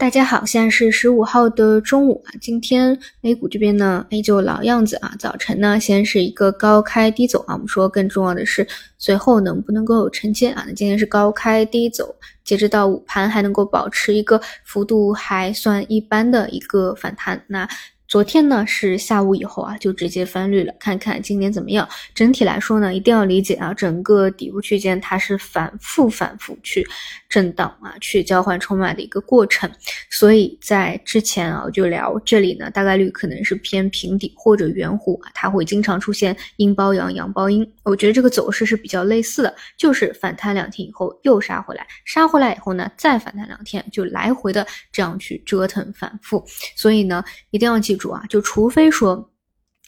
大家好，现在是十五号的中午啊。今天美股这边呢，依旧老样子啊。早晨呢，先是一个高开低走啊。我们说更重要的是，随后能不能够有承接啊？那今天是高开低走，截止到午盘还能够保持一个幅度还算一般的一个反弹。那昨天呢是下午以后啊，就直接翻绿了。看看今年怎么样？整体来说呢，一定要理解啊，整个底部区间它是反复反复去震荡啊，去交换筹码的一个过程。所以在之前啊，我就聊这里呢，大概率可能是偏平底或者圆弧啊，它会经常出现阴包阳、阳包阴。我觉得这个走势是比较类似的，就是反弹两天以后又杀回来，杀回来以后呢，再反弹两天，就来回的这样去折腾反复。所以呢，一定要记。主啊，就除非说，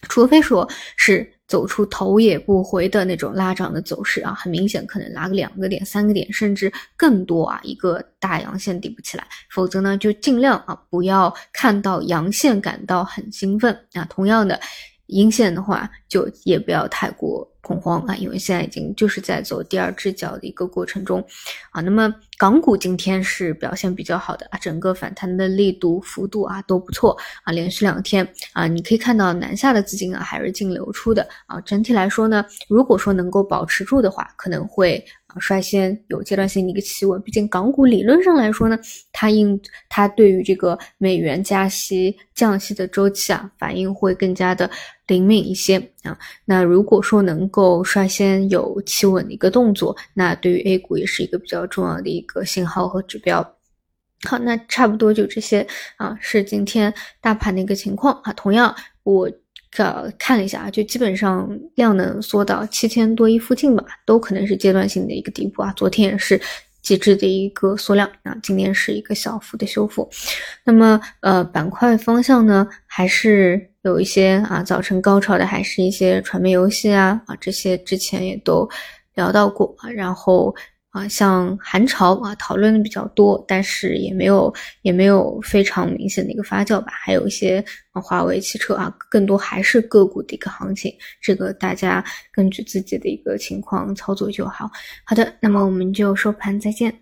除非说是走出头也不回的那种拉涨的走势啊，很明显可能拉个两个点、三个点，甚至更多啊，一个大阳线顶不起来，否则呢，就尽量啊不要看到阳线感到很兴奋啊。同样的，阴线的话，就也不要太过。恐慌啊，因为现在已经就是在走第二只脚的一个过程中，啊，那么港股今天是表现比较好的啊，整个反弹的力度幅度啊都不错啊，连续两天啊，你可以看到南下的资金啊还是净流出的啊，整体来说呢，如果说能够保持住的话，可能会。率先有阶段性的一个企稳，毕竟港股理论上来说呢，它应它对于这个美元加息降息的周期啊，反应会更加的灵敏一些啊。那如果说能够率先有企稳的一个动作，那对于 A 股也是一个比较重要的一个信号和指标。好，那差不多就这些啊，是今天大盘的一个情况啊。同样我。呃，看了一下啊，就基本上量能缩到七千多亿附近吧，都可能是阶段性的一个底部啊。昨天也是极致的一个缩量啊，今天是一个小幅的修复。那么呃，板块方向呢，还是有一些啊，早晨高潮的还是一些传媒游戏啊啊，这些之前也都聊到过啊，然后。啊，像寒潮啊，讨论的比较多，但是也没有也没有非常明显的一个发酵吧。还有一些，华为汽车啊，更多还是个股的一个行情，这个大家根据自己的一个情况操作就好。好的，那么我们就收盘再见。